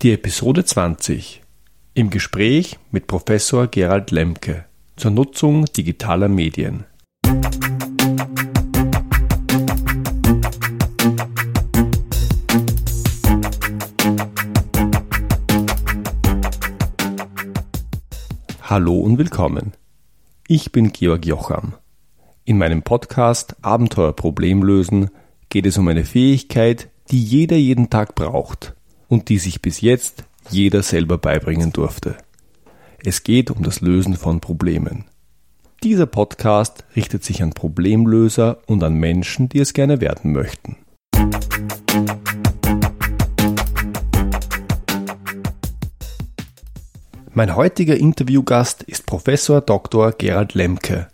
Die Episode 20 im Gespräch mit Professor Gerald Lemke zur Nutzung digitaler Medien. Hallo und willkommen. Ich bin Georg Jocham. In meinem Podcast Abenteuer Problem lösen geht es um eine Fähigkeit, die jeder jeden Tag braucht und die sich bis jetzt jeder selber beibringen durfte. Es geht um das Lösen von Problemen. Dieser Podcast richtet sich an Problemlöser und an Menschen, die es gerne werden möchten. Mein heutiger Interviewgast ist Professor Dr. Gerald Lemke,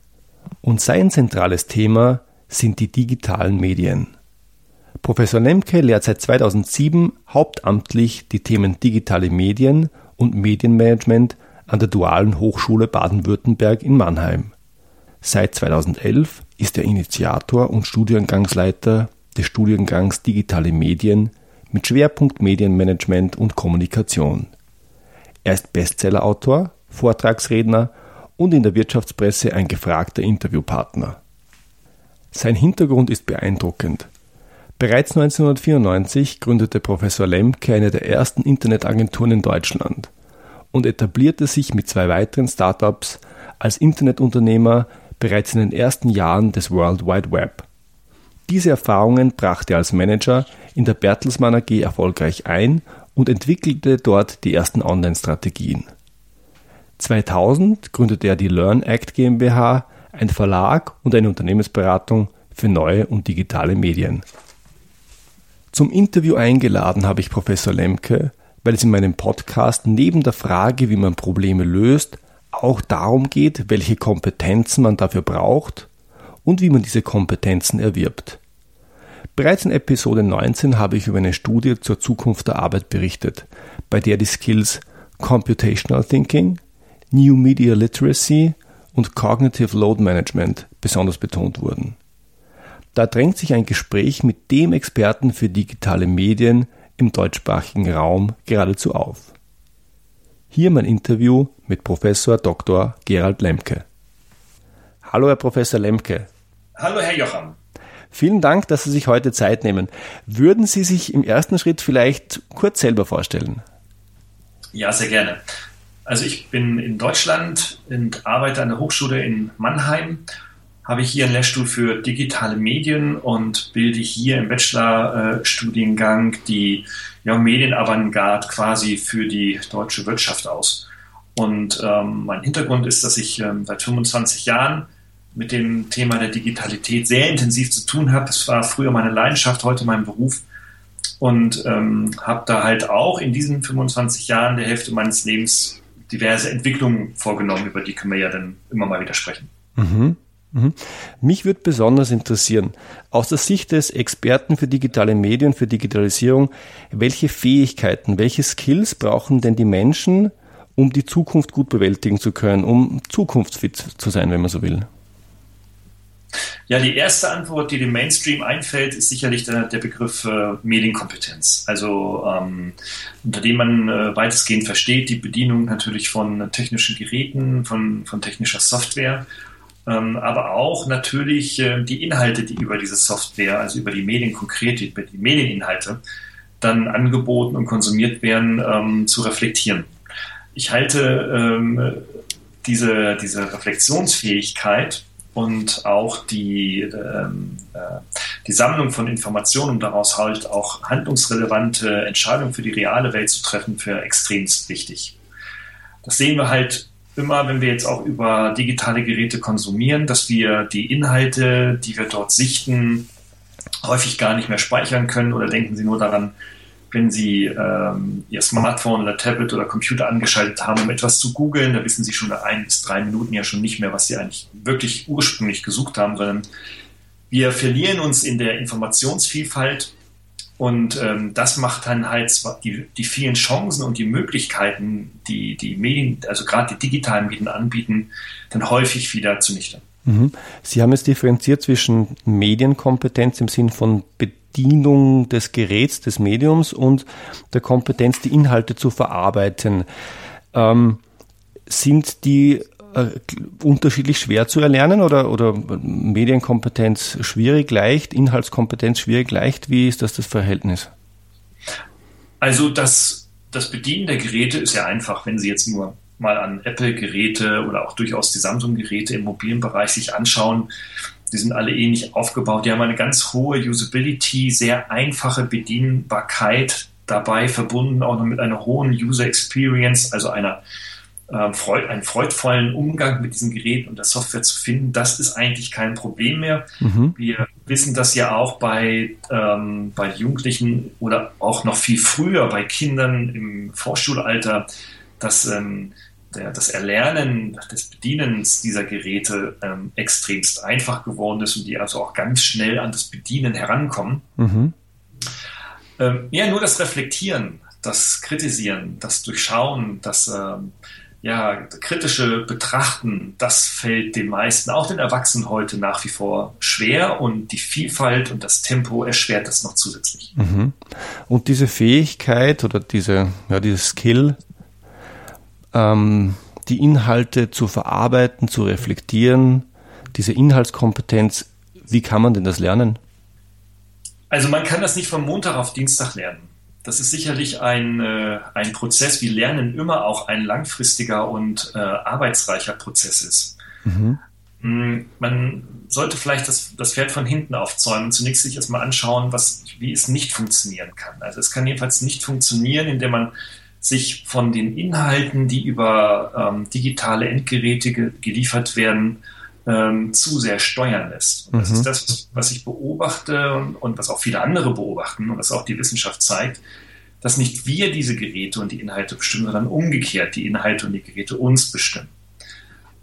und sein zentrales Thema sind die digitalen Medien. Professor Lemke lehrt seit 2007 hauptamtlich die Themen digitale Medien und Medienmanagement an der Dualen Hochschule Baden-Württemberg in Mannheim. Seit 2011 ist er Initiator und Studiengangsleiter des Studiengangs Digitale Medien mit Schwerpunkt Medienmanagement und Kommunikation. Er ist Bestsellerautor, Vortragsredner und in der Wirtschaftspresse ein gefragter Interviewpartner. Sein Hintergrund ist beeindruckend. Bereits 1994 gründete Professor Lemke eine der ersten Internetagenturen in Deutschland und etablierte sich mit zwei weiteren Startups als Internetunternehmer bereits in den ersten Jahren des World Wide Web. Diese Erfahrungen brachte er als Manager in der Bertelsmann AG erfolgreich ein und entwickelte dort die ersten Online-Strategien. 2000 gründete er die Learn Act GmbH, ein Verlag und eine Unternehmensberatung für neue und digitale Medien. Zum Interview eingeladen habe ich Professor Lemke, weil es in meinem Podcast neben der Frage, wie man Probleme löst, auch darum geht, welche Kompetenzen man dafür braucht und wie man diese Kompetenzen erwirbt. Bereits in Episode 19 habe ich über eine Studie zur Zukunft der Arbeit berichtet, bei der die Skills Computational Thinking, New Media Literacy und Cognitive Load Management besonders betont wurden. Da drängt sich ein Gespräch mit dem Experten für digitale Medien im deutschsprachigen Raum geradezu auf. Hier mein Interview mit Professor Dr. Gerald Lemke. Hallo, Herr Professor Lemke. Hallo, Herr Jocham. Vielen Dank, dass Sie sich heute Zeit nehmen. Würden Sie sich im ersten Schritt vielleicht kurz selber vorstellen? Ja, sehr gerne. Also ich bin in Deutschland und arbeite an der Hochschule in Mannheim, habe hier einen Lehrstuhl für digitale Medien und bilde hier im Bachelorstudiengang die ja, Medienavantgarde quasi für die deutsche Wirtschaft aus. Und ähm, mein Hintergrund ist, dass ich ähm, seit 25 Jahren mit dem Thema der Digitalität sehr intensiv zu tun habe. Das war früher meine Leidenschaft, heute mein Beruf und ähm, habe da halt auch in diesen 25 Jahren der Hälfte meines Lebens diverse Entwicklungen vorgenommen, über die können wir ja dann immer mal wieder sprechen. Mhm. Mhm. Mich würde besonders interessieren, aus der Sicht des Experten für digitale Medien, für Digitalisierung, welche Fähigkeiten, welche Skills brauchen denn die Menschen, um die Zukunft gut bewältigen zu können, um zukunftsfit zu sein, wenn man so will? Ja, die erste Antwort, die dem Mainstream einfällt, ist sicherlich der, der Begriff äh, Medienkompetenz. Also ähm, unter dem man äh, weitestgehend versteht, die Bedienung natürlich von technischen Geräten, von, von technischer Software, aber auch natürlich äh, die Inhalte, die über diese Software, also über die Medien konkret, über die Medieninhalte, dann angeboten und konsumiert werden, ähm, zu reflektieren. Ich halte ähm, diese, diese Reflexionsfähigkeit und auch die, ähm, äh, die Sammlung von Informationen, um daraus halt auch handlungsrelevante Entscheidungen für die reale Welt zu treffen, für extremst wichtig. Das sehen wir halt immer, wenn wir jetzt auch über digitale Geräte konsumieren, dass wir die Inhalte, die wir dort sichten, häufig gar nicht mehr speichern können oder denken Sie nur daran, wenn Sie ähm, Ihr Smartphone oder Tablet oder Computer angeschaltet haben, um etwas zu googeln, da wissen Sie schon nach ein bis drei Minuten ja schon nicht mehr, was Sie eigentlich wirklich ursprünglich gesucht haben, sondern wir verlieren uns in der Informationsvielfalt und ähm, das macht dann halt die, die vielen Chancen und die Möglichkeiten, die die Medien, also gerade die digitalen Medien anbieten, dann häufig wieder zunichte. Mhm. Sie haben es differenziert zwischen Medienkompetenz im Sinn von Bedienung des Geräts, des Mediums und der Kompetenz, die Inhalte zu verarbeiten. Ähm, sind die äh, unterschiedlich schwer zu erlernen oder, oder Medienkompetenz schwierig, leicht, Inhaltskompetenz schwierig, leicht? Wie ist das das Verhältnis? Also das, das Bedienen der Geräte ist ja einfach, wenn Sie jetzt nur mal an Apple-Geräte oder auch durchaus die Samsung-Geräte im mobilen Bereich sich anschauen. Die sind alle ähnlich aufgebaut. Die haben eine ganz hohe Usability, sehr einfache Bedienbarkeit dabei, verbunden auch noch mit einer hohen User Experience, also einer freud, einen freudvollen Umgang mit diesem Gerät und der Software zu finden, das ist eigentlich kein Problem mehr. Mhm. Wir wissen das ja auch bei, ähm, bei Jugendlichen oder auch noch viel früher bei Kindern im Vorschulalter, dass ähm, der, das Erlernen des Bedienens dieser Geräte ähm, extremst einfach geworden ist und die also auch ganz schnell an das Bedienen herankommen. Mhm. Ähm, ja, nur das Reflektieren, das Kritisieren, das Durchschauen, das ähm, ja, kritische Betrachten, das fällt den meisten, auch den Erwachsenen heute nach wie vor schwer und die Vielfalt und das Tempo erschwert das noch zusätzlich. Mhm. Und diese Fähigkeit oder diese, ja, dieses Skill, ähm, die Inhalte zu verarbeiten, zu reflektieren, diese Inhaltskompetenz, wie kann man denn das lernen? Also man kann das nicht von Montag auf Dienstag lernen das ist sicherlich ein, äh, ein Prozess, wie Lernen immer auch ein langfristiger und äh, arbeitsreicher Prozess ist. Mhm. Mm, man sollte vielleicht das, das Pferd von hinten aufzäumen und zunächst sich erstmal anschauen, was, wie es nicht funktionieren kann. Also es kann jedenfalls nicht funktionieren, indem man sich von den Inhalten, die über ähm, digitale Endgeräte ge geliefert werden, ähm, zu sehr steuern lässt. Und das mhm. ist das, was ich beobachte und, und, was auch viele andere beobachten und was auch die Wissenschaft zeigt, dass nicht wir diese Geräte und die Inhalte bestimmen, sondern umgekehrt die Inhalte und die Geräte uns bestimmen.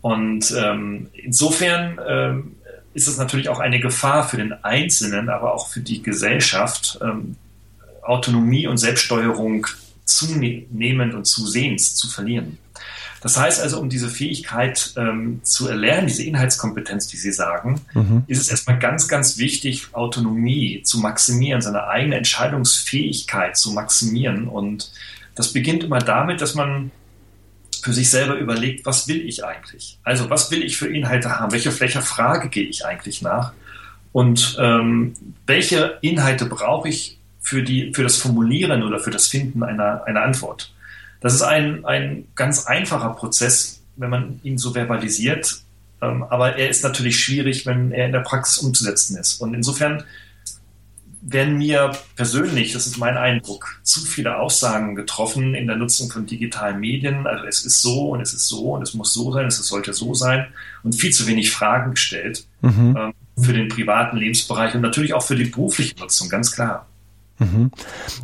Und ähm, insofern ähm, ist es natürlich auch eine Gefahr für den Einzelnen, aber auch für die Gesellschaft, ähm, Autonomie und Selbststeuerung zunehmend und zusehends zu verlieren. Das heißt also, um diese Fähigkeit ähm, zu erlernen, diese Inhaltskompetenz, die Sie sagen, mhm. ist es erstmal ganz, ganz wichtig, Autonomie zu maximieren, seine eigene Entscheidungsfähigkeit zu maximieren. Und das beginnt immer damit, dass man für sich selber überlegt, was will ich eigentlich? Also was will ich für Inhalte haben? Welche, welcher Frage gehe ich eigentlich nach? Und ähm, welche Inhalte brauche ich für, die, für das Formulieren oder für das Finden einer, einer Antwort? Das ist ein, ein ganz einfacher Prozess, wenn man ihn so verbalisiert. Ähm, aber er ist natürlich schwierig, wenn er in der Praxis umzusetzen ist. Und insofern werden mir persönlich, das ist mein Eindruck, zu viele Aussagen getroffen in der Nutzung von digitalen Medien. Also es ist so und es ist so und es muss so sein, es sollte so sein und viel zu wenig Fragen gestellt mhm. ähm, für den privaten Lebensbereich und natürlich auch für die berufliche Nutzung, ganz klar. Mhm.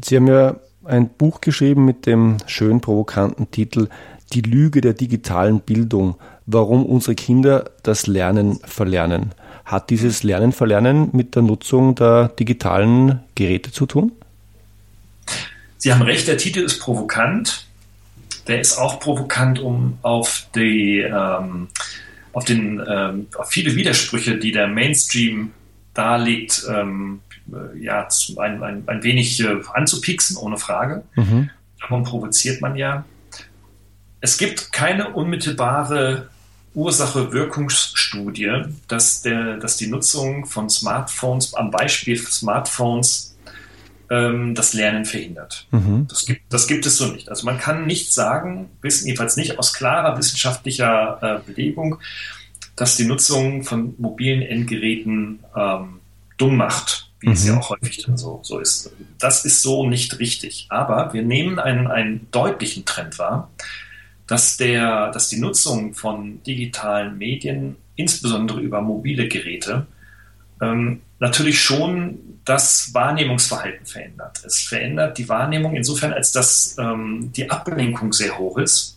Sie haben ja ein Buch geschrieben mit dem schön provokanten Titel Die Lüge der digitalen Bildung, warum unsere Kinder das Lernen verlernen. Hat dieses Lernen verlernen mit der Nutzung der digitalen Geräte zu tun? Sie haben recht, der Titel ist provokant. Der ist auch provokant, um auf die ähm, auf den ähm, auf viele Widersprüche, die der Mainstream darlegt, ähm, äh, ja, ein, ein, ein wenig äh, anzupiksen, ohne Frage. Mhm. Darum provoziert man ja. Es gibt keine unmittelbare Ursache-Wirkungsstudie, dass, der, dass die Nutzung von Smartphones, am Beispiel Smartphones, ähm, das Lernen verhindert. Mhm. Das, gibt, das gibt es so nicht. Also man kann nicht sagen, wissen jedenfalls nicht aus klarer wissenschaftlicher äh, Belegung, dass die Nutzung von mobilen Endgeräten ähm, dumm macht wie mhm. es ja mhm. auch häufig dann so, so ist. Das ist so nicht richtig. Aber wir nehmen einen, einen deutlichen Trend wahr, dass, der, dass die Nutzung von digitalen Medien, insbesondere über mobile Geräte, ähm, natürlich schon das Wahrnehmungsverhalten verändert. Es verändert die Wahrnehmung insofern, als dass ähm, die Ablenkung sehr hoch ist.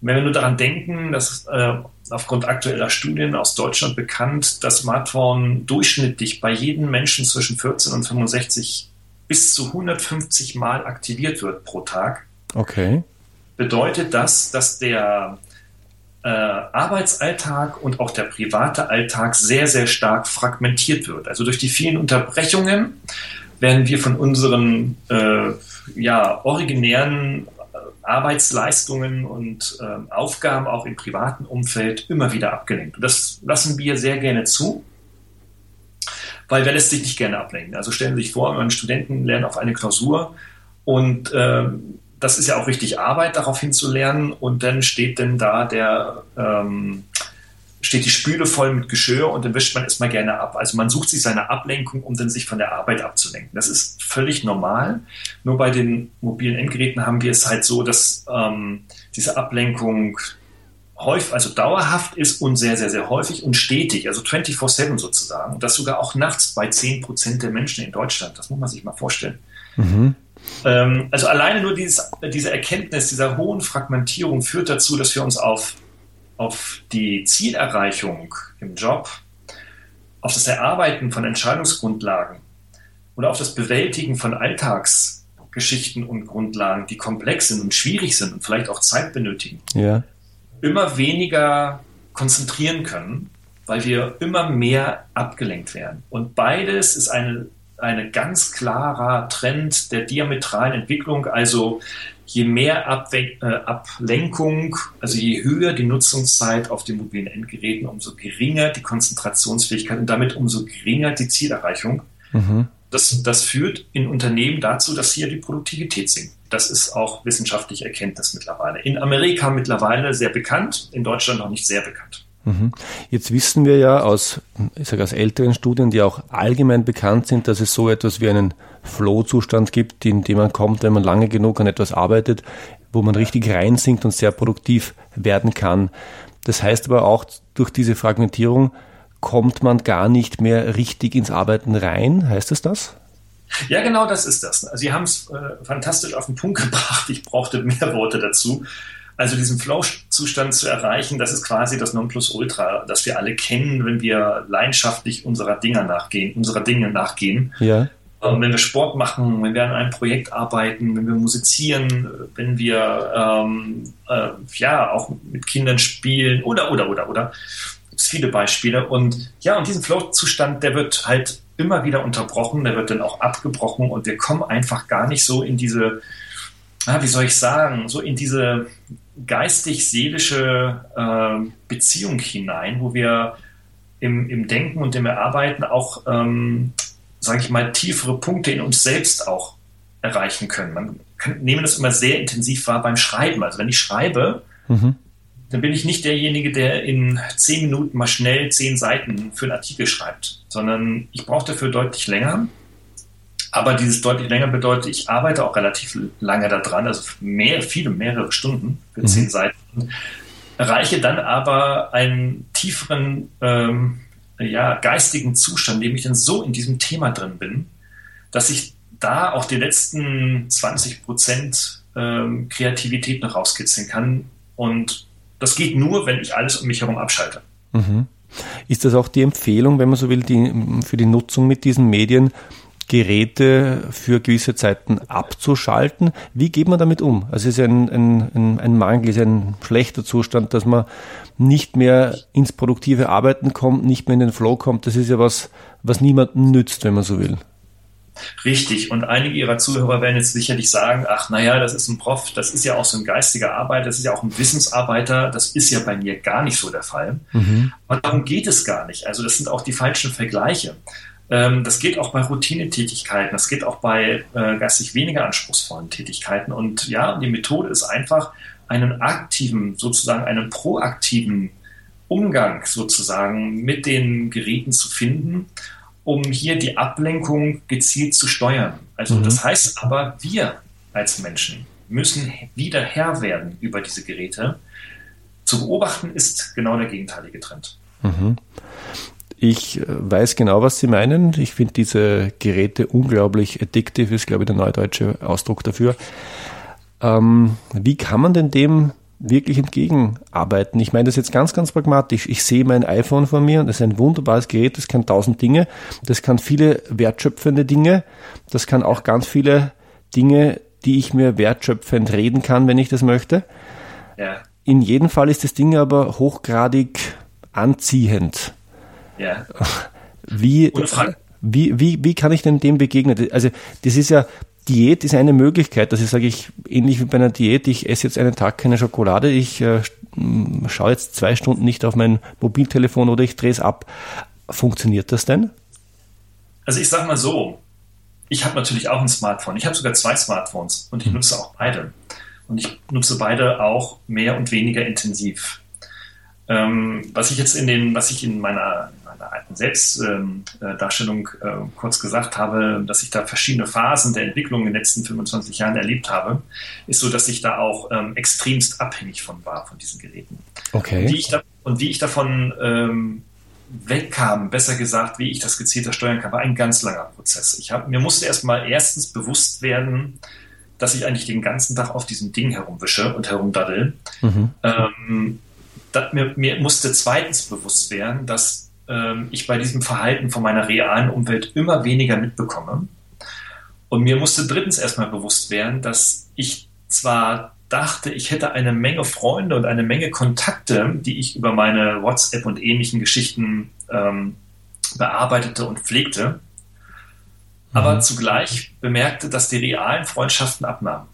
Wenn wir nur daran denken, dass äh, aufgrund aktueller Studien aus Deutschland bekannt, dass Smartphone durchschnittlich bei jedem Menschen zwischen 14 und 65 bis zu 150 Mal aktiviert wird pro Tag. Okay. Bedeutet das, dass der äh, Arbeitsalltag und auch der private Alltag sehr, sehr stark fragmentiert wird. Also durch die vielen Unterbrechungen werden wir von unseren äh, ja, originären Arbeitsleistungen und äh, Aufgaben auch im privaten Umfeld immer wieder abgelenkt. Und das lassen wir sehr gerne zu, weil wer lässt sich nicht gerne ablenken. Also stellen Sie sich vor, ein Studenten lernen auf eine Klausur und äh, das ist ja auch richtig Arbeit, darauf hinzulernen und dann steht denn da der ähm, steht die Spüle voll mit Geschirr und dann wischt man erstmal gerne ab. Also man sucht sich seine Ablenkung, um dann sich von der Arbeit abzulenken. Das ist völlig normal. Nur bei den mobilen Endgeräten haben wir es halt so, dass ähm, diese Ablenkung häufig, also dauerhaft ist und sehr, sehr, sehr häufig und stetig, also 24-7 sozusagen. Und das sogar auch nachts bei 10 Prozent der Menschen in Deutschland. Das muss man sich mal vorstellen. Mhm. Ähm, also alleine nur dieses, diese Erkenntnis dieser hohen Fragmentierung führt dazu, dass wir uns auf auf die Zielerreichung im Job, auf das Erarbeiten von Entscheidungsgrundlagen oder auf das Bewältigen von Alltagsgeschichten und Grundlagen, die komplex sind und schwierig sind und vielleicht auch Zeit benötigen, ja. immer weniger konzentrieren können, weil wir immer mehr abgelenkt werden. Und beides ist eine, eine ganz klarer Trend der diametralen Entwicklung, also je mehr Abwe äh, Ablenkung, also je höher die Nutzungszeit auf den mobilen Endgeräten, umso geringer die Konzentrationsfähigkeit und damit umso geringer die Zielerreichung. Mhm. Das, das führt in Unternehmen dazu, dass hier die Produktivität sinkt. Das ist auch wissenschaftliche Erkenntnis mittlerweile. In Amerika mittlerweile sehr bekannt, in Deutschland noch nicht sehr bekannt. Mhm. Jetzt wissen wir ja aus, ich sage aus älteren Studien, die auch allgemein bekannt sind, dass es so etwas wie einen Flow-Zustand gibt, in dem man kommt, wenn man lange genug an etwas arbeitet, wo man richtig reinsinkt und sehr produktiv werden kann. Das heißt aber auch, durch diese Fragmentierung kommt man gar nicht mehr richtig ins Arbeiten rein. Heißt es das? Ja, genau das ist das. Sie haben es äh, fantastisch auf den Punkt gebracht. Ich brauchte mehr Worte dazu. Also diesen Flow-Zustand zu erreichen, das ist quasi das Nonplusultra, das wir alle kennen, wenn wir leidenschaftlich unserer Dinge nachgehen, unserer Dinge nachgehen. Ja. Ähm, wenn wir Sport machen, wenn wir an einem Projekt arbeiten, wenn wir musizieren, wenn wir ähm, äh, ja auch mit Kindern spielen oder oder oder oder. Es gibt viele Beispiele und ja und diesen Flow-Zustand, der wird halt immer wieder unterbrochen, der wird dann auch abgebrochen und wir kommen einfach gar nicht so in diese, ah, wie soll ich sagen, so in diese geistig-seelische äh, Beziehung hinein, wo wir im, im Denken und im Erarbeiten auch, ähm, sage ich mal, tiefere Punkte in uns selbst auch erreichen können. Man kann, nehme das immer sehr intensiv wahr beim Schreiben. Also wenn ich schreibe, mhm. dann bin ich nicht derjenige, der in zehn Minuten mal schnell zehn Seiten für einen Artikel schreibt, sondern ich brauche dafür deutlich länger. Aber dieses deutlich länger bedeutet, ich arbeite auch relativ lange daran, also mehr, viele, mehrere Stunden für mhm. zehn Seiten, erreiche dann aber einen tieferen ähm, ja, geistigen Zustand, in dem ich dann so in diesem Thema drin bin, dass ich da auch die letzten 20 Prozent ähm, Kreativität noch rauskitzeln kann. Und das geht nur, wenn ich alles um mich herum abschalte. Mhm. Ist das auch die Empfehlung, wenn man so will, die, für die Nutzung mit diesen Medien, Geräte für gewisse Zeiten abzuschalten. Wie geht man damit um? Also es ist ein, ein, ein Mangel, ist ein schlechter Zustand, dass man nicht mehr ins produktive Arbeiten kommt, nicht mehr in den Flow kommt. Das ist ja was, was niemandem nützt, wenn man so will. Richtig. Und einige Ihrer Zuhörer werden jetzt sicherlich sagen, ach naja, das ist ein Prof, das ist ja auch so ein geistiger Arbeiter, das ist ja auch ein Wissensarbeiter, das ist ja bei mir gar nicht so der Fall. Mhm. Und darum geht es gar nicht. Also das sind auch die falschen Vergleiche. Ähm, das geht auch bei Routinetätigkeiten, das geht auch bei äh, geistig weniger anspruchsvollen Tätigkeiten. Und ja, die Methode ist einfach, einen aktiven, sozusagen einen proaktiven Umgang sozusagen mit den Geräten zu finden, um hier die Ablenkung gezielt zu steuern. Also mhm. das heißt aber, wir als Menschen müssen wieder Herr werden über diese Geräte. Zu beobachten ist genau der gegenteilige Trend. Mhm. Ich äh, weiß genau, was Sie meinen. Ich finde diese Geräte unglaublich addictive, ist, glaube ich, der neudeutsche Ausdruck dafür. Ähm, wie kann man denn dem wirklich entgegenarbeiten? Ich meine das jetzt ganz, ganz pragmatisch. Ich sehe mein iPhone vor mir und das ist ein wunderbares Gerät, das kann tausend Dinge, das kann viele wertschöpfende Dinge, das kann auch ganz viele Dinge, die ich mir wertschöpfend reden kann, wenn ich das möchte. Ja. In jedem Fall ist das Ding aber hochgradig anziehend. Ja. Wie, Wie, wie, wie kann ich denn dem begegnen? Also das ist ja, Diät ist eine Möglichkeit, dass ich sage, ich ähnlich wie bei einer Diät, ich esse jetzt einen Tag keine Schokolade, ich äh, schaue jetzt zwei Stunden nicht auf mein Mobiltelefon oder ich drehe es ab. Funktioniert das denn? Also ich sage mal so, ich habe natürlich auch ein Smartphone. Ich habe sogar zwei Smartphones und ich hm. nutze auch beide. Und ich nutze beide auch mehr und weniger intensiv. Ähm, was ich jetzt in den, was ich in meiner, meiner alten Selbstdarstellung äh, äh, kurz gesagt habe, dass ich da verschiedene Phasen der Entwicklung in den letzten 25 Jahren erlebt habe, ist so, dass ich da auch ähm, extremst abhängig von war, von diesen Geräten. Okay. Und wie ich, da, und wie ich davon ähm, wegkam, besser gesagt, wie ich das gezielter steuern kann, war ein ganz langer Prozess. Ich hab, mir musste erstmal erstens bewusst werden, dass ich eigentlich den ganzen Tag auf diesem Ding herumwische und herumdaddel. Mhm. Ähm, mir, mir, musste zweitens bewusst werden, dass ähm, ich bei diesem Verhalten von meiner realen Umwelt immer weniger mitbekomme. Und mir musste drittens erstmal bewusst werden, dass ich zwar dachte, ich hätte eine Menge Freunde und eine Menge Kontakte, die ich über meine WhatsApp und ähnlichen Geschichten ähm, bearbeitete und pflegte, aber mhm. zugleich bemerkte, dass die realen Freundschaften abnahmen.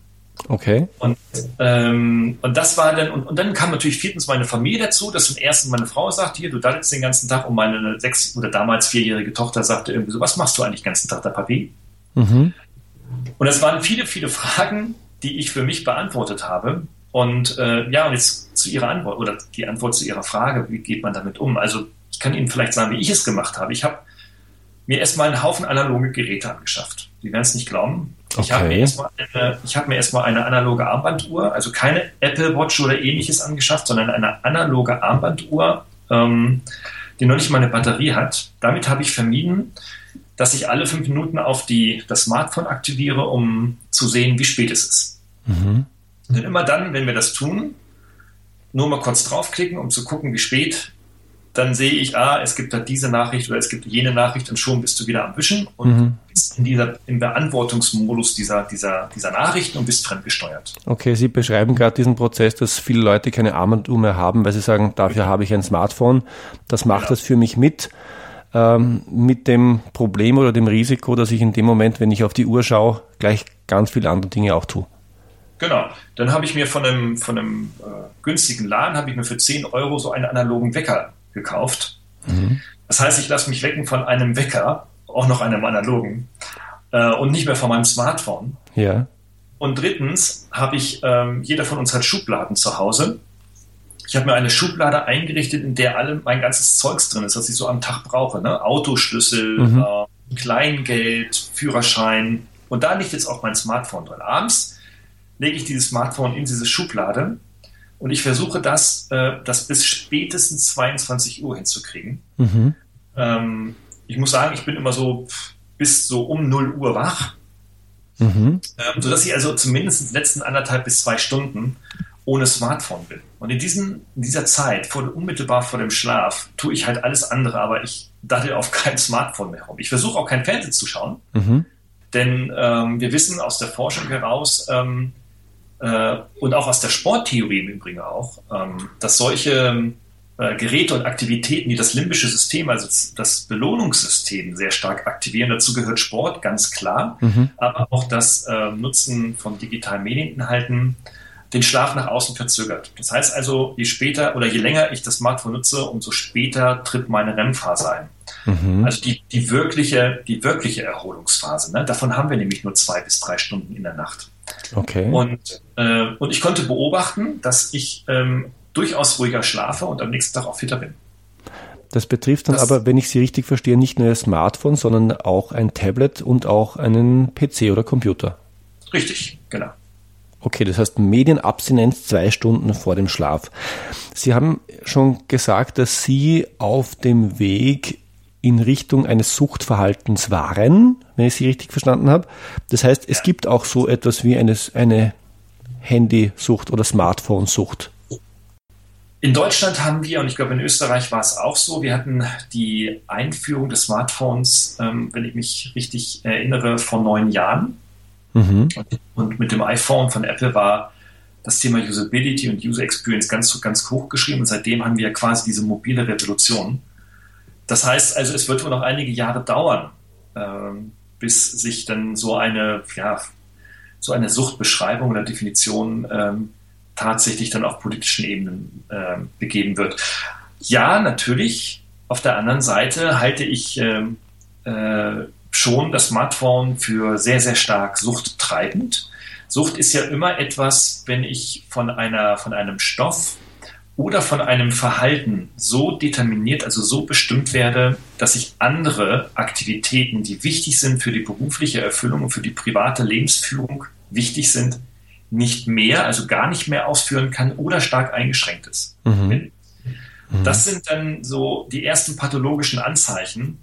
Okay. Und, ähm, und das war dann, und, und dann kam natürlich viertens meine Familie dazu, dass zum ersten meine Frau sagt, hier, du daddelst den ganzen Tag und meine sechs- oder damals vierjährige Tochter sagte irgendwie so, was machst du eigentlich den ganzen Tag, der Papi? Mhm. Und es waren viele, viele Fragen, die ich für mich beantwortet habe. Und äh, ja, und jetzt zu Ihrer Antwort oder die Antwort zu Ihrer Frage, wie geht man damit um? Also ich kann Ihnen vielleicht sagen, wie ich es gemacht habe. Ich habe mir erstmal einen Haufen analoge Geräte angeschafft. Sie werden es nicht glauben. Okay. Ich habe mir erstmal eine, hab erst eine analoge Armbanduhr, also keine Apple Watch oder ähnliches angeschafft, sondern eine analoge Armbanduhr, ähm, die noch nicht mal eine Batterie hat. Damit habe ich vermieden, dass ich alle fünf Minuten auf die, das Smartphone aktiviere, um zu sehen, wie spät es ist. Mhm. Denn immer dann, wenn wir das tun, nur mal kurz draufklicken, um zu gucken, wie spät, dann sehe ich, ah, es gibt da diese Nachricht oder es gibt jene Nachricht und schon bist du wieder am Wischen und mhm. bist in dieser, im Beantwortungsmodus dieser, dieser, dieser Nachrichten und bist fremdgesteuert. Okay, Sie beschreiben gerade diesen Prozess, dass viele Leute keine Armbanduhr mehr haben, weil sie sagen, dafür habe ich ein Smartphone, das macht ja. das für mich mit ähm, mit dem Problem oder dem Risiko, dass ich in dem Moment, wenn ich auf die Uhr schaue, gleich ganz viele andere Dinge auch tue. Genau. Dann habe ich mir von einem, von einem äh, günstigen Laden, habe ich mir für 10 Euro so einen analogen Wecker gekauft. Mhm. Das heißt, ich lasse mich wecken von einem Wecker, auch noch einem analogen, äh, und nicht mehr von meinem Smartphone. Ja. Und drittens habe ich, ähm, jeder von uns hat Schubladen zu Hause. Ich habe mir eine Schublade eingerichtet, in der alle mein ganzes Zeugs drin ist, was ich so am Tag brauche. Ne? Autoschlüssel, mhm. äh, Kleingeld, Führerschein. Und da liegt jetzt auch mein Smartphone drin. Abends lege ich dieses Smartphone in diese Schublade und ich versuche das, äh, das bis spätestens 22 Uhr hinzukriegen. Mhm. Ähm, ich muss sagen, ich bin immer so bis so um 0 Uhr wach, mhm. ähm, sodass ich also zumindest die letzten anderthalb bis zwei Stunden ohne Smartphone bin. Und in, diesen, in dieser Zeit, vor, unmittelbar vor dem Schlaf, tue ich halt alles andere, aber ich daddel auf kein Smartphone mehr rum. Ich versuche auch kein Fernsehen zu schauen, mhm. denn ähm, wir wissen aus der Forschung heraus, ähm, äh, und auch aus der Sporttheorie im Übrigen auch, ähm, dass solche äh, Geräte und Aktivitäten, die das limbische System, also das Belohnungssystem sehr stark aktivieren, dazu gehört Sport, ganz klar, mhm. aber auch das äh, Nutzen von digitalen Medieninhalten, den Schlaf nach außen verzögert. Das heißt also, je später oder je länger ich das Smartphone nutze, umso später tritt meine REM-Phase ein. Mhm. Also die, die, wirkliche, die wirkliche Erholungsphase. Ne? Davon haben wir nämlich nur zwei bis drei Stunden in der Nacht. Okay. Und, äh, und ich konnte beobachten, dass ich ähm, durchaus ruhiger schlafe und am nächsten Tag auch fitter bin. Das betrifft dann das, aber, wenn ich Sie richtig verstehe, nicht nur Ihr Smartphone, sondern auch ein Tablet und auch einen PC oder Computer. Richtig, genau. Okay, das heißt Medienabstinenz zwei Stunden vor dem Schlaf. Sie haben schon gesagt, dass Sie auf dem Weg in Richtung eines Suchtverhaltens waren, wenn ich Sie richtig verstanden habe. Das heißt, es gibt auch so etwas wie eine, eine Handysucht oder Smartphone-Sucht. In Deutschland haben wir, und ich glaube in Österreich war es auch so, wir hatten die Einführung des Smartphones, ähm, wenn ich mich richtig erinnere, vor neun Jahren. Mhm. Und, mit dem iPhone von Apple war das Thema Usability und User Experience ganz, ganz hoch geschrieben. Und seitdem haben wir quasi diese mobile Revolution. Das heißt also, es wird wohl noch einige Jahre dauern, ähm, bis sich dann so eine, ja, so eine Suchtbeschreibung oder Definition ähm, tatsächlich dann auf politischen Ebenen äh, begeben wird. Ja, natürlich. Auf der anderen Seite halte ich ähm, äh, schon das Smartphone für sehr, sehr stark suchttreibend. Sucht ist ja immer etwas, wenn ich von einer, von einem Stoff oder von einem Verhalten so determiniert, also so bestimmt werde, dass ich andere Aktivitäten, die wichtig sind für die berufliche Erfüllung und für die private Lebensführung, wichtig sind, nicht mehr, also gar nicht mehr ausführen kann oder stark eingeschränkt ist. Mhm. Das sind dann so die ersten pathologischen Anzeichen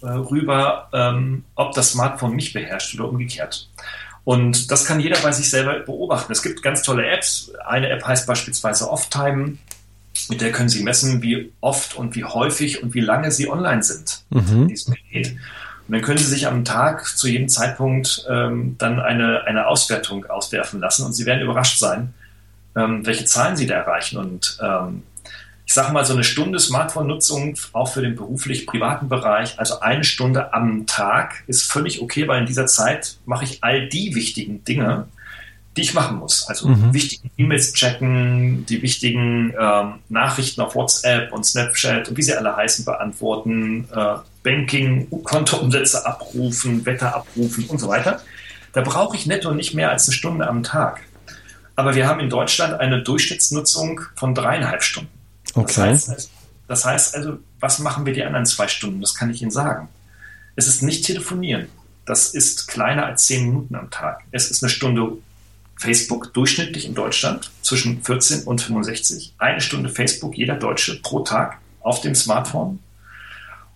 darüber, ähm, ob das Smartphone mich beherrscht oder umgekehrt. Und das kann jeder bei sich selber beobachten. Es gibt ganz tolle Apps. Eine App heißt beispielsweise Offtime. Mit der können Sie messen, wie oft und wie häufig und wie lange Sie online sind. Mhm. Und dann können Sie sich am Tag zu jedem Zeitpunkt ähm, dann eine, eine Auswertung auswerfen lassen und Sie werden überrascht sein, ähm, welche Zahlen Sie da erreichen. Und ähm, ich sage mal, so eine Stunde Smartphone-Nutzung auch für den beruflich-privaten Bereich, also eine Stunde am Tag ist völlig okay, weil in dieser Zeit mache ich all die wichtigen Dinge, die ich machen muss. Also mhm. wichtige E-Mails checken, die wichtigen ähm, Nachrichten auf WhatsApp und Snapchat und wie sie alle heißen beantworten, äh, Banking, Kontoumsätze abrufen, Wetter abrufen und so weiter. Da brauche ich netto nicht mehr als eine Stunde am Tag. Aber wir haben in Deutschland eine Durchschnittsnutzung von dreieinhalb Stunden. Okay. Das heißt, also, das heißt also, was machen wir die anderen zwei Stunden? Das kann ich Ihnen sagen. Es ist nicht telefonieren. Das ist kleiner als zehn Minuten am Tag. Es ist eine Stunde Facebook durchschnittlich in Deutschland zwischen 14 und 65. Eine Stunde Facebook jeder Deutsche pro Tag auf dem Smartphone.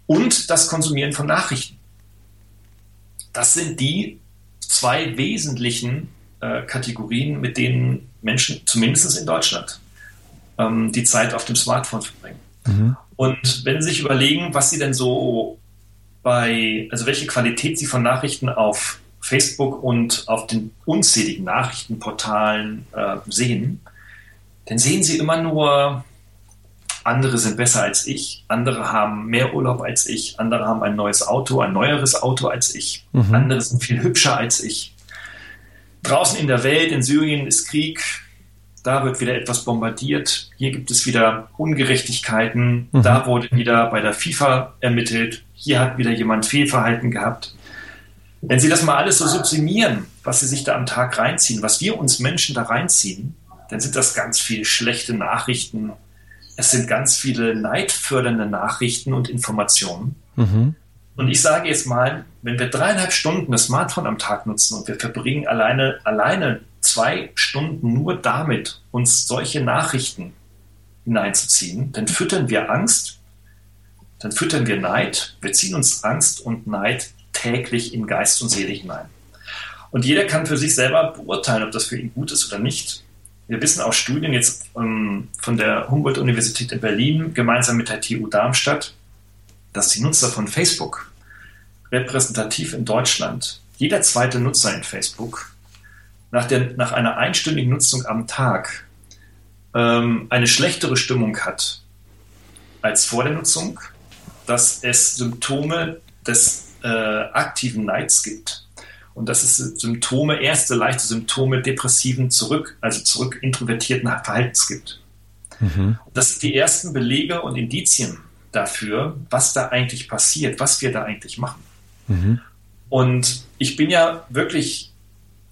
Und das Konsumieren von Nachrichten. Das sind die zwei wesentlichen äh, Kategorien, mit denen Menschen, zumindest in Deutschland, ähm, die Zeit auf dem Smartphone verbringen. Mhm. Und wenn Sie sich überlegen, was Sie denn so bei, also welche Qualität Sie von Nachrichten auf Facebook und auf den unzähligen Nachrichtenportalen äh, sehen, dann sehen Sie immer nur, andere sind besser als ich, andere haben mehr Urlaub als ich, andere haben ein neues Auto, ein neueres Auto als ich, mhm. andere sind viel hübscher als ich. Draußen in der Welt, in Syrien ist Krieg, da wird wieder etwas bombardiert, hier gibt es wieder Ungerechtigkeiten, mhm. da wurde wieder bei der FIFA ermittelt, hier hat wieder jemand Fehlverhalten gehabt. Wenn Sie das mal alles so subsumieren, was Sie sich da am Tag reinziehen, was wir uns Menschen da reinziehen, dann sind das ganz viele schlechte Nachrichten. Es sind ganz viele neidfördernde Nachrichten und Informationen. Mhm. Und ich sage jetzt mal, wenn wir dreieinhalb Stunden das Smartphone am Tag nutzen und wir verbringen alleine, alleine zwei Stunden nur damit, uns solche Nachrichten hineinzuziehen, dann füttern wir Angst, dann füttern wir Neid, wir ziehen uns Angst und Neid täglich in Geist und Seele hinein. Und jeder kann für sich selber beurteilen, ob das für ihn gut ist oder nicht. Wir wissen aus Studien jetzt ähm, von der Humboldt-Universität in Berlin gemeinsam mit der TU Darmstadt, dass die Nutzer von Facebook repräsentativ in Deutschland, jeder zweite Nutzer in Facebook, nach, der, nach einer einstündigen Nutzung am Tag ähm, eine schlechtere Stimmung hat als vor der Nutzung, dass es Symptome des äh, aktiven Neids gibt. Und dass es Symptome, erste leichte Symptome depressiven zurück, also zurück introvertierten Verhaltens gibt. Mhm. Das sind die ersten Belege und Indizien dafür, was da eigentlich passiert, was wir da eigentlich machen. Mhm. Und ich bin ja wirklich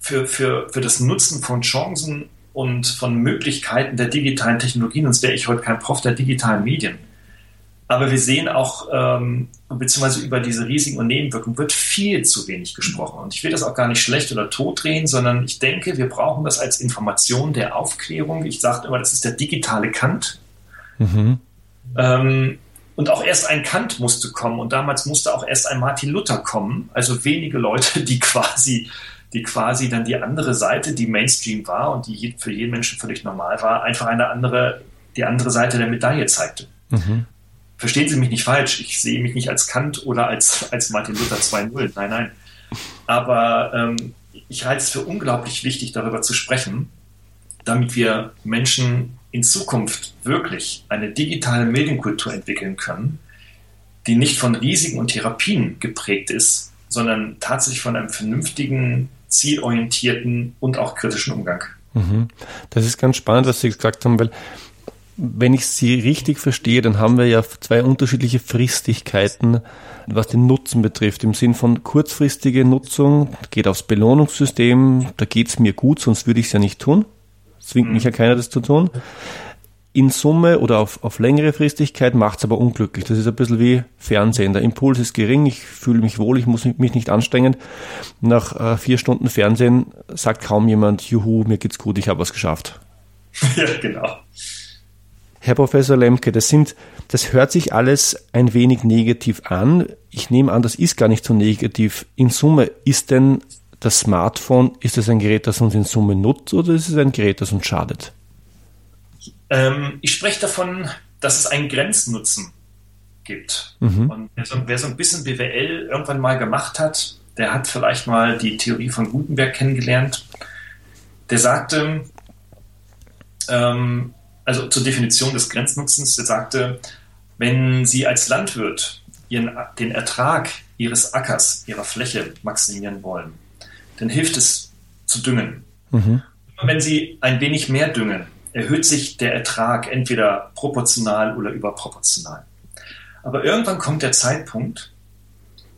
für, für, für das Nutzen von Chancen und von Möglichkeiten der digitalen Technologien, sonst wäre ich heute kein Prof der digitalen Medien. Aber wir sehen auch, ähm, beziehungsweise über diese Risiken und Nebenwirkungen wird viel zu wenig gesprochen. Und ich will das auch gar nicht schlecht oder tot drehen, sondern ich denke, wir brauchen das als Information der Aufklärung. Ich sage immer, das ist der digitale Kant. Mhm. Ähm, und auch erst ein Kant musste kommen und damals musste auch erst ein Martin Luther kommen. Also wenige Leute, die quasi, die quasi dann die andere Seite, die Mainstream war und die für jeden Menschen völlig normal war, einfach eine andere, die andere Seite der Medaille zeigte. Mhm verstehen Sie mich nicht falsch, ich sehe mich nicht als Kant oder als, als Martin Luther 2.0, nein, nein. Aber ähm, ich halte es für unglaublich wichtig, darüber zu sprechen, damit wir Menschen in Zukunft wirklich eine digitale Medienkultur entwickeln können, die nicht von Risiken und Therapien geprägt ist, sondern tatsächlich von einem vernünftigen, zielorientierten und auch kritischen Umgang. Mhm. Das ist ganz spannend, was Sie gesagt haben, weil wenn ich Sie richtig verstehe, dann haben wir ja zwei unterschiedliche Fristigkeiten, was den Nutzen betrifft. Im Sinn von kurzfristige Nutzung geht aufs Belohnungssystem, da geht es mir gut, sonst würde ich es ja nicht tun. Zwingt mich ja keiner, das zu tun. In Summe oder auf, auf längere Fristigkeit macht es aber unglücklich. Das ist ein bisschen wie Fernsehen. Der Impuls ist gering, ich fühle mich wohl, ich muss mich nicht anstrengen. Nach äh, vier Stunden Fernsehen sagt kaum jemand, juhu, mir geht's gut, ich habe was geschafft. Ja, genau. Herr Professor Lemke, das sind, das hört sich alles ein wenig negativ an. Ich nehme an, das ist gar nicht so negativ. In Summe, ist denn das Smartphone, ist es ein Gerät, das uns in Summe nutzt oder ist es ein Gerät, das uns schadet? Ähm, ich spreche davon, dass es einen Grenznutzen gibt. Mhm. Und wer so, wer so, ein bisschen BWL irgendwann mal gemacht hat, der hat vielleicht mal die Theorie von Gutenberg kennengelernt. Der sagte, ähm, also zur Definition des Grenznutzens, der sagte, wenn Sie als Landwirt ihren, den Ertrag Ihres Ackers, Ihrer Fläche maximieren wollen, dann hilft es zu düngen. Mhm. Wenn Sie ein wenig mehr düngen, erhöht sich der Ertrag entweder proportional oder überproportional. Aber irgendwann kommt der Zeitpunkt,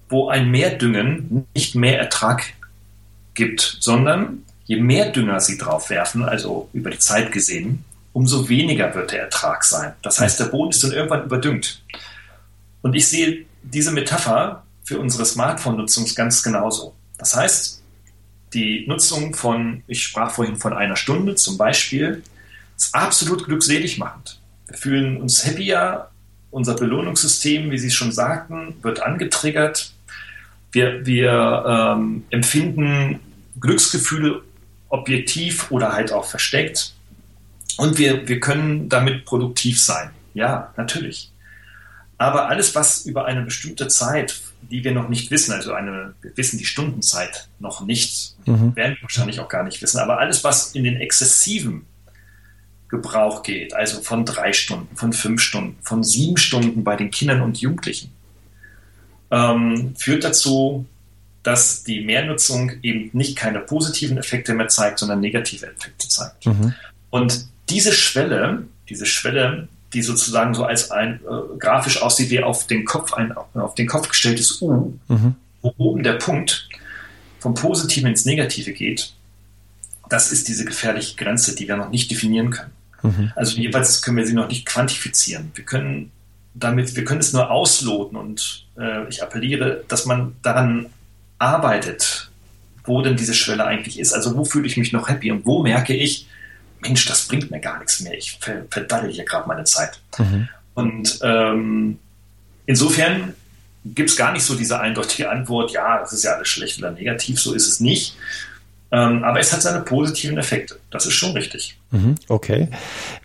wo ein Mehrdüngen nicht mehr Ertrag gibt, sondern je mehr Dünger Sie drauf werfen, also über die Zeit gesehen, umso weniger wird der Ertrag sein. Das heißt, der Boden ist dann irgendwann überdüngt. Und ich sehe diese Metapher für unsere Smartphone-Nutzung ganz genauso. Das heißt, die Nutzung von, ich sprach vorhin von einer Stunde zum Beispiel, ist absolut glückselig machend. Wir fühlen uns happier, unser Belohnungssystem, wie Sie schon sagten, wird angetriggert. Wir, wir ähm, empfinden Glücksgefühle objektiv oder halt auch versteckt. Und wir, wir können damit produktiv sein. Ja, natürlich. Aber alles, was über eine bestimmte Zeit, die wir noch nicht wissen, also eine, wir wissen die Stundenzeit noch nicht, mhm. werden wir wahrscheinlich auch gar nicht wissen, aber alles, was in den exzessiven Gebrauch geht, also von drei Stunden, von fünf Stunden, von sieben Stunden bei den Kindern und Jugendlichen, ähm, führt dazu, dass die Mehrnutzung eben nicht keine positiven Effekte mehr zeigt, sondern negative Effekte zeigt. Mhm. Und diese Schwelle, diese Schwelle, die sozusagen so als ein äh, grafisch aussieht wie auf den Kopf ein auf den Kopf gestelltes U, mhm. wo oben der Punkt vom Positiven ins Negative geht, das ist diese gefährliche Grenze, die wir noch nicht definieren können. Mhm. Also jeweils können wir sie noch nicht quantifizieren. Wir können damit, wir können es nur ausloten und äh, ich appelliere, dass man daran arbeitet, wo denn diese Schwelle eigentlich ist. Also wo fühle ich mich noch happy und wo merke ich, Mensch, das bringt mir gar nichts mehr. Ich verdalle hier gerade meine Zeit. Mhm. Und ähm, insofern gibt es gar nicht so diese eindeutige Antwort, ja, das ist ja alles schlecht oder negativ, so ist es nicht. Ähm, aber es hat seine positiven Effekte. Das ist schon richtig. Mhm, okay.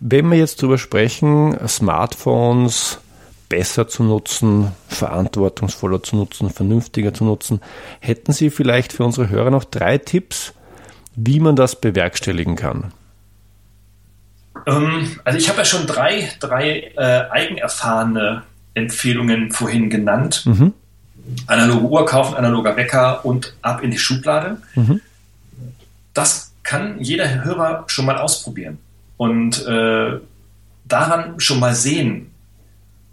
Wenn wir jetzt darüber sprechen, Smartphones besser zu nutzen, verantwortungsvoller zu nutzen, vernünftiger zu nutzen, hätten Sie vielleicht für unsere Hörer noch drei Tipps, wie man das bewerkstelligen kann? Ähm, also ich habe ja schon drei, drei äh, eigenerfahrene Empfehlungen vorhin genannt. Mhm. Analoge Uhr kaufen, analoger Wecker und ab in die Schublade. Mhm. Das kann jeder Hörer schon mal ausprobieren und äh, daran schon mal sehen,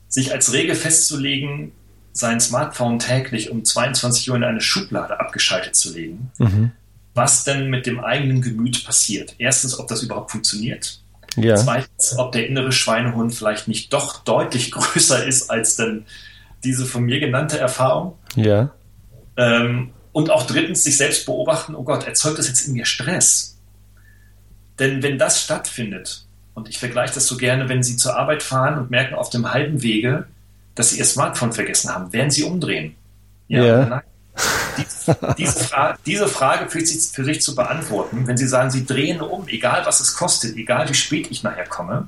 sich als Regel festzulegen, sein Smartphone täglich um 22 Uhr in eine Schublade abgeschaltet zu legen, mhm. was denn mit dem eigenen Gemüt passiert. Erstens, ob das überhaupt funktioniert. Ja. Zweitens, ob der innere Schweinehund vielleicht nicht doch deutlich größer ist als denn diese von mir genannte Erfahrung. Ja. Ähm, und auch drittens, sich selbst beobachten, oh Gott, erzeugt das jetzt in mir Stress? Denn wenn das stattfindet, und ich vergleiche das so gerne, wenn Sie zur Arbeit fahren und merken auf dem halben Wege, dass Sie Ihr Smartphone vergessen haben, werden Sie umdrehen? Ja. ja. Diese, diese, Fra diese, Frage für sich, für sich, zu beantworten, wenn Sie sagen, Sie drehen um, egal was es kostet, egal wie spät ich nachher komme,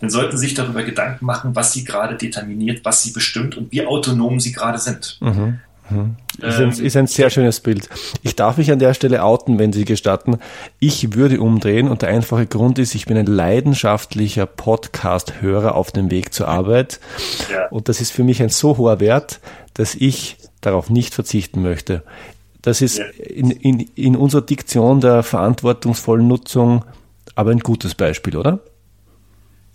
dann sollten Sie sich darüber Gedanken machen, was Sie gerade determiniert, was Sie bestimmt und wie autonom Sie gerade sind. Mhm. Mhm. Ist, ein, ist ein sehr schönes Bild. Ich darf mich an der Stelle outen, wenn Sie gestatten. Ich würde umdrehen und der einfache Grund ist, ich bin ein leidenschaftlicher Podcast-Hörer auf dem Weg zur Arbeit. Ja. Und das ist für mich ein so hoher Wert, dass ich darauf nicht verzichten möchte. Das ist in, in, in unserer Diktion der verantwortungsvollen Nutzung aber ein gutes Beispiel, oder?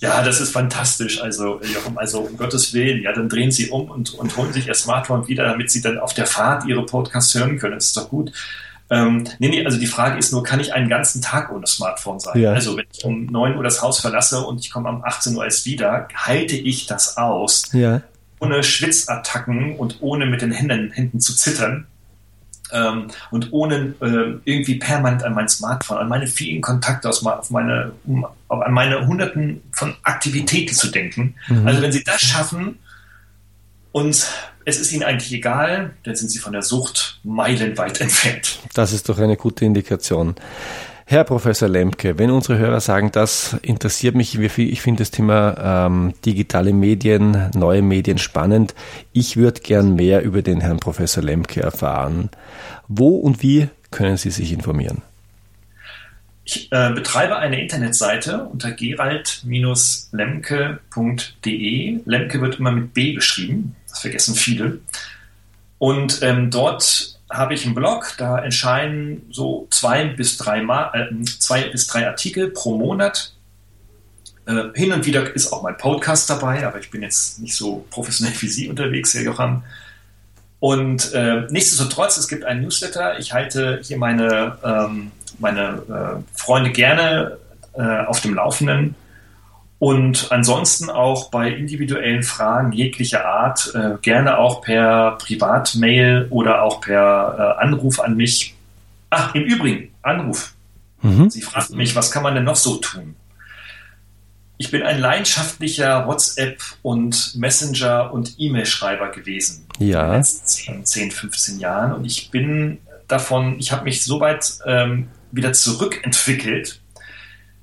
Ja, das ist fantastisch. Also, also um Gottes Willen, ja, dann drehen Sie um und, und holen sich Ihr Smartphone wieder, damit Sie dann auf der Fahrt Ihre Podcasts hören können. Das ist doch gut. Ähm, nee, nee, also die Frage ist nur, kann ich einen ganzen Tag ohne Smartphone sein? Ja. Also wenn ich um 9 Uhr das Haus verlasse und ich komme um 18 Uhr erst wieder, halte ich das aus, ja. ohne Schwitzattacken und ohne mit den Händen, Händen zu zittern ähm, und ohne äh, irgendwie permanent an mein Smartphone, an meine vielen Kontakte, aus, auf meine, um, an meine Hunderten von Aktivitäten zu denken. Mhm. Also wenn Sie das schaffen und es ist Ihnen eigentlich egal, dann sind Sie von der Sucht meilenweit entfernt. Das ist doch eine gute Indikation. Herr Professor Lemke, wenn unsere Hörer sagen, das interessiert mich, ich finde das Thema ähm, digitale Medien, neue Medien spannend, ich würde gern mehr über den Herrn Professor Lemke erfahren. Wo und wie können Sie sich informieren? Ich äh, betreibe eine Internetseite unter gerald-lemke.de. Lemke wird immer mit B geschrieben, das vergessen viele. Und ähm, dort habe ich einen Blog, da erscheinen so zwei bis drei, Mal, äh, zwei bis drei Artikel pro Monat. Äh, hin und wieder ist auch mein Podcast dabei, aber ich bin jetzt nicht so professionell wie Sie unterwegs, Herr Johann. Und äh, nichtsdestotrotz, es gibt einen Newsletter. Ich halte hier meine, ähm, meine äh, Freunde gerne äh, auf dem Laufenden. Und ansonsten auch bei individuellen Fragen jeglicher Art, äh, gerne auch per Privatmail oder auch per äh, Anruf an mich. Ach, im Übrigen, Anruf. Mhm. Sie fragten mich, was kann man denn noch so tun? Ich bin ein leidenschaftlicher WhatsApp- und Messenger- und E-Mail-Schreiber gewesen. Ja. In den letzten 10, 10, 15 Jahren. Und ich bin davon, ich habe mich so weit ähm, wieder zurückentwickelt,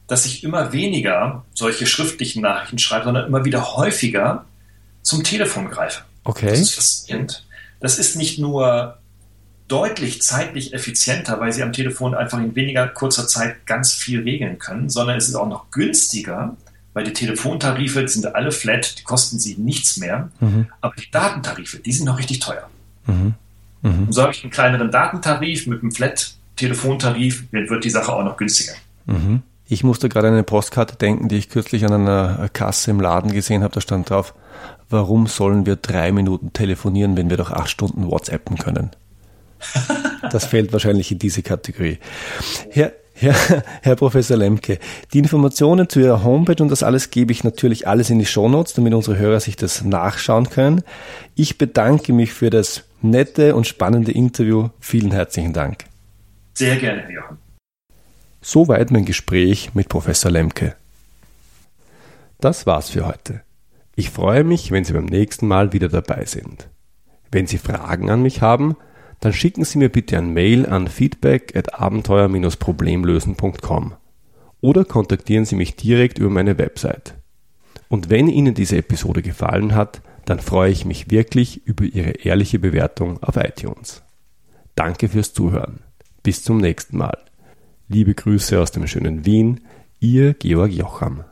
dass ich immer weniger solche schriftlichen Nachrichten schreibe, sondern immer wieder häufiger zum Telefon greife. Okay. Das ist faszinierend. Das ist nicht nur deutlich zeitlich effizienter, weil sie am Telefon einfach in weniger kurzer Zeit ganz viel regeln können, sondern es ist auch noch günstiger, weil die Telefontarife, die sind alle flat, die kosten sie nichts mehr, mhm. aber die Datentarife, die sind noch richtig teuer. Mhm. Mhm. Und so habe ich einen kleineren Datentarif mit einem Flat-Telefontarif, wird die Sache auch noch günstiger. Mhm. Ich musste gerade an eine Postkarte denken, die ich kürzlich an einer Kasse im Laden gesehen habe. Da stand drauf, warum sollen wir drei Minuten telefonieren, wenn wir doch acht Stunden WhatsAppen können? Das fällt wahrscheinlich in diese Kategorie. Herr, Herr, Herr Professor Lemke, die Informationen zu Ihrer Homepage und das alles gebe ich natürlich alles in die Shownotes, damit unsere Hörer sich das nachschauen können. Ich bedanke mich für das nette und spannende Interview. Vielen herzlichen Dank. Sehr gerne, Jochen. Soweit mein Gespräch mit Professor Lemke. Das war's für heute. Ich freue mich, wenn Sie beim nächsten Mal wieder dabei sind. Wenn Sie Fragen an mich haben, dann schicken Sie mir bitte ein Mail an feedback at abenteuer-problemlösen.com oder kontaktieren Sie mich direkt über meine Website. Und wenn Ihnen diese Episode gefallen hat, dann freue ich mich wirklich über Ihre ehrliche Bewertung auf iTunes. Danke fürs Zuhören. Bis zum nächsten Mal. Liebe Grüße aus dem schönen Wien, Ihr Georg Jocham.